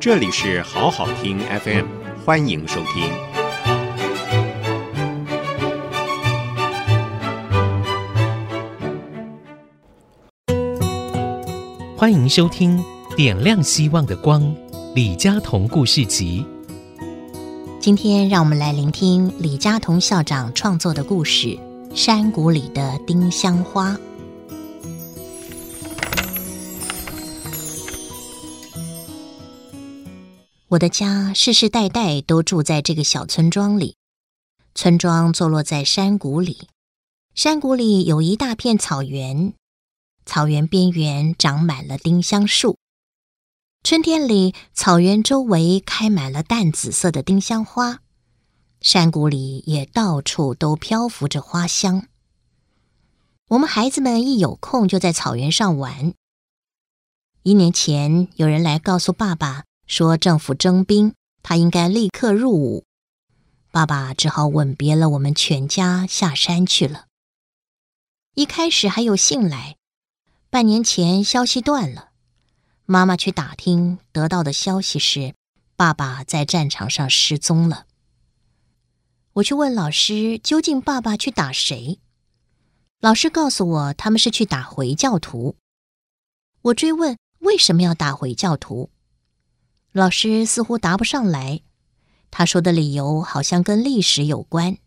这里是好好听 FM，欢迎收听。欢迎收听点亮希望的光李佳彤故事集。今天让我们来聆听李佳彤校长创作的故事《山谷里的丁香花》。我的家世世代代都住在这个小村庄里，村庄坐落在山谷里，山谷里有一大片草原，草原边缘长满了丁香树。春天里，草原周围开满了淡紫色的丁香花，山谷里也到处都漂浮着花香。我们孩子们一有空就在草原上玩。一年前，有人来告诉爸爸，说政府征兵，他应该立刻入伍。爸爸只好吻别了我们全家，下山去了。一开始还有信来，半年前消息断了。妈妈去打听，得到的消息是爸爸在战场上失踪了。我去问老师，究竟爸爸去打谁？老师告诉我，他们是去打回教徒。我追问为什么要打回教徒？老师似乎答不上来，他说的理由好像跟历史有关。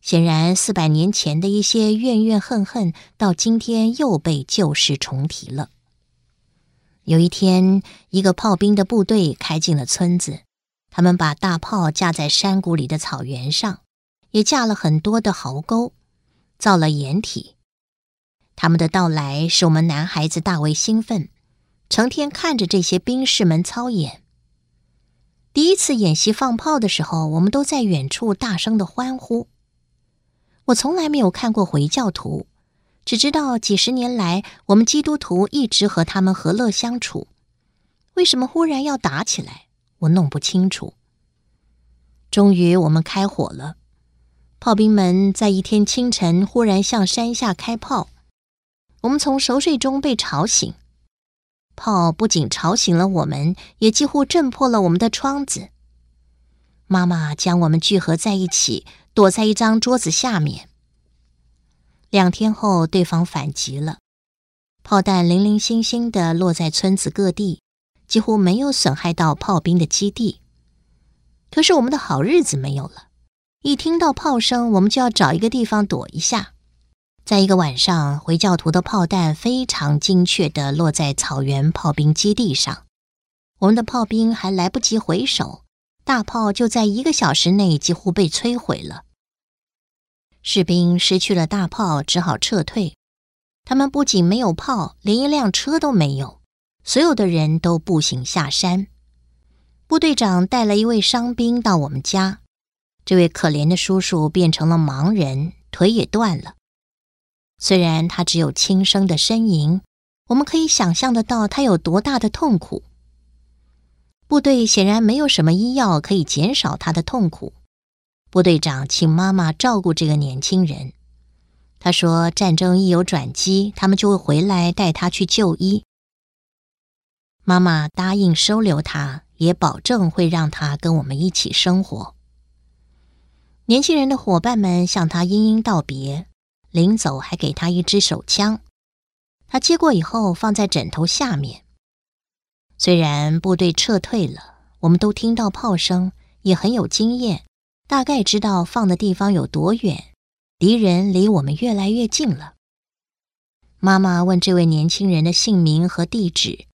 显然，四百年前的一些怨怨恨恨，到今天又被旧事重提了。有一天，一个炮兵的部队开进了村子，他们把大炮架在山谷里的草原上，也架了很多的壕沟，造了掩体。他们的到来使我们男孩子大为兴奋。成天看着这些兵士们操演。第一次演习放炮的时候，我们都在远处大声的欢呼。我从来没有看过回教徒，只知道几十年来我们基督徒一直和他们和乐相处。为什么忽然要打起来？我弄不清楚。终于我们开火了，炮兵们在一天清晨忽然向山下开炮，我们从熟睡中被吵醒。炮不仅吵醒了我们，也几乎震破了我们的窗子。妈妈将我们聚合在一起，躲在一张桌子下面。两天后，对方反击了，炮弹零零星星地落在村子各地，几乎没有损害到炮兵的基地。可是我们的好日子没有了，一听到炮声，我们就要找一个地方躲一下。在一个晚上，回教徒的炮弹非常精确地落在草原炮兵基地上，我们的炮兵还来不及回首，大炮就在一个小时内几乎被摧毁了。士兵失去了大炮，只好撤退。他们不仅没有炮，连一辆车都没有，所有的人都步行下山。部队长带了一位伤兵到我们家，这位可怜的叔叔变成了盲人，腿也断了。虽然他只有轻声的呻吟，我们可以想象得到他有多大的痛苦。部队显然没有什么医药可以减少他的痛苦。部队长请妈妈照顾这个年轻人。他说：“战争一有转机，他们就会回来带他去就医。”妈妈答应收留他，也保证会让他跟我们一起生活。年轻人的伙伴们向他殷殷道别。临走还给他一支手枪，他接过以后放在枕头下面。虽然部队撤退了，我们都听到炮声，也很有经验，大概知道放的地方有多远，敌人离我们越来越近了。妈妈问这位年轻人的姓名和地址，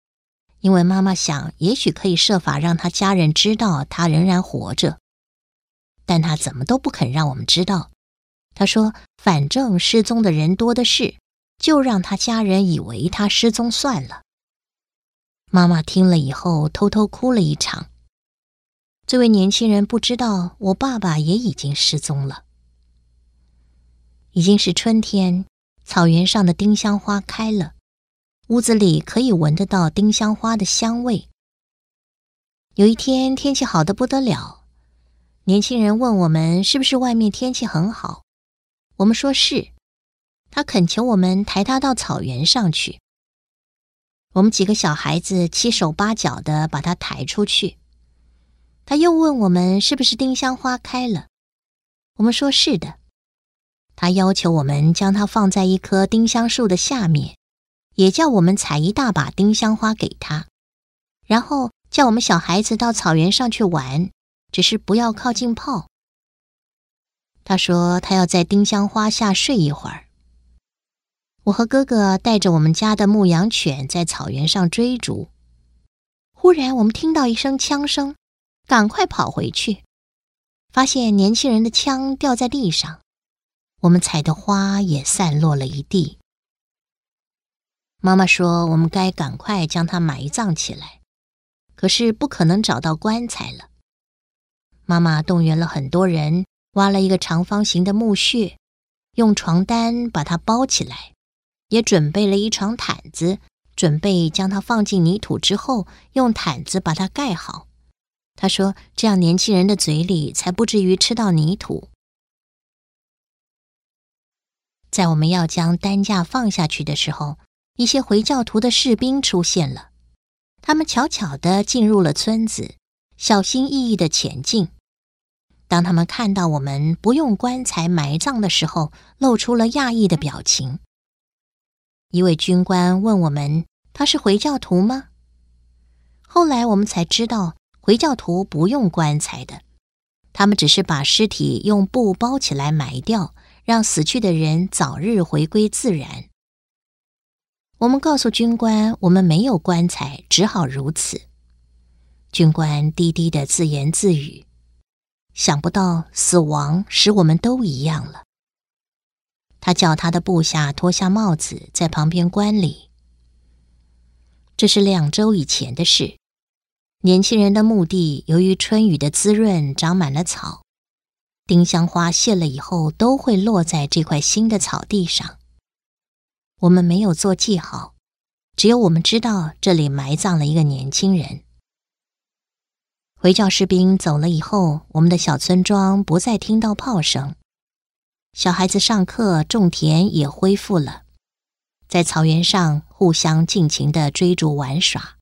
因为妈妈想，也许可以设法让他家人知道他仍然活着，但他怎么都不肯让我们知道。他说：“反正失踪的人多的是，就让他家人以为他失踪算了。”妈妈听了以后，偷偷哭了一场。这位年轻人不知道，我爸爸也已经失踪了。已经是春天，草原上的丁香花开了，屋子里可以闻得到丁香花的香味。有一天，天气好的不得了，年轻人问我们：“是不是外面天气很好？”我们说是，他恳求我们抬他到草原上去。我们几个小孩子七手八脚的把他抬出去。他又问我们是不是丁香花开了，我们说是的。他要求我们将它放在一棵丁香树的下面，也叫我们采一大把丁香花给他，然后叫我们小孩子到草原上去玩，只是不要靠近炮。他说他要在丁香花下睡一会儿。我和哥哥带着我们家的牧羊犬在草原上追逐，忽然我们听到一声枪声。赶快跑回去，发现年轻人的枪掉在地上，我们采的花也散落了一地。妈妈说：“我们该赶快将它埋葬起来，可是不可能找到棺材了。”妈妈动员了很多人，挖了一个长方形的墓穴，用床单把它包起来，也准备了一床毯子，准备将它放进泥土之后，用毯子把它盖好。他说：“这样年轻人的嘴里才不至于吃到泥土。”在我们要将担架放下去的时候，一些回教徒的士兵出现了。他们悄悄地进入了村子，小心翼翼地前进。当他们看到我们不用棺材埋葬的时候，露出了讶异的表情。一位军官问我们：“他是回教徒吗？”后来我们才知道。回教徒不用棺材的，他们只是把尸体用布包起来埋掉，让死去的人早日回归自然。我们告诉军官，我们没有棺材，只好如此。军官低低的自言自语：“想不到死亡使我们都一样了。”他叫他的部下脱下帽子，在旁边观礼。这是两周以前的事。年轻人的墓地由于春雨的滋润，长满了草。丁香花谢了以后，都会落在这块新的草地上。我们没有做记号，只有我们知道这里埋葬了一个年轻人。回教士兵走了以后，我们的小村庄不再听到炮声，小孩子上课、种田也恢复了，在草原上互相尽情地追逐玩耍。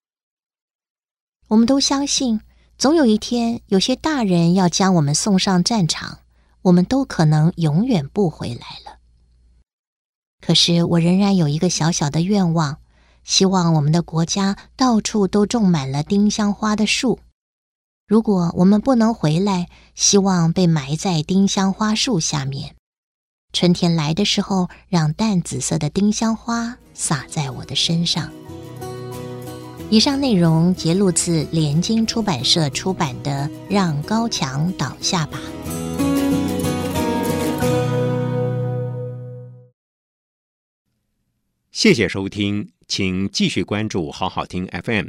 我们都相信，总有一天，有些大人要将我们送上战场，我们都可能永远不回来了。可是，我仍然有一个小小的愿望，希望我们的国家到处都种满了丁香花的树。如果我们不能回来，希望被埋在丁香花树下面。春天来的时候，让淡紫色的丁香花洒在我的身上。以上内容节录自联经出版社出版的《让高墙倒下吧》。谢谢收听，请继续关注好好听 FM，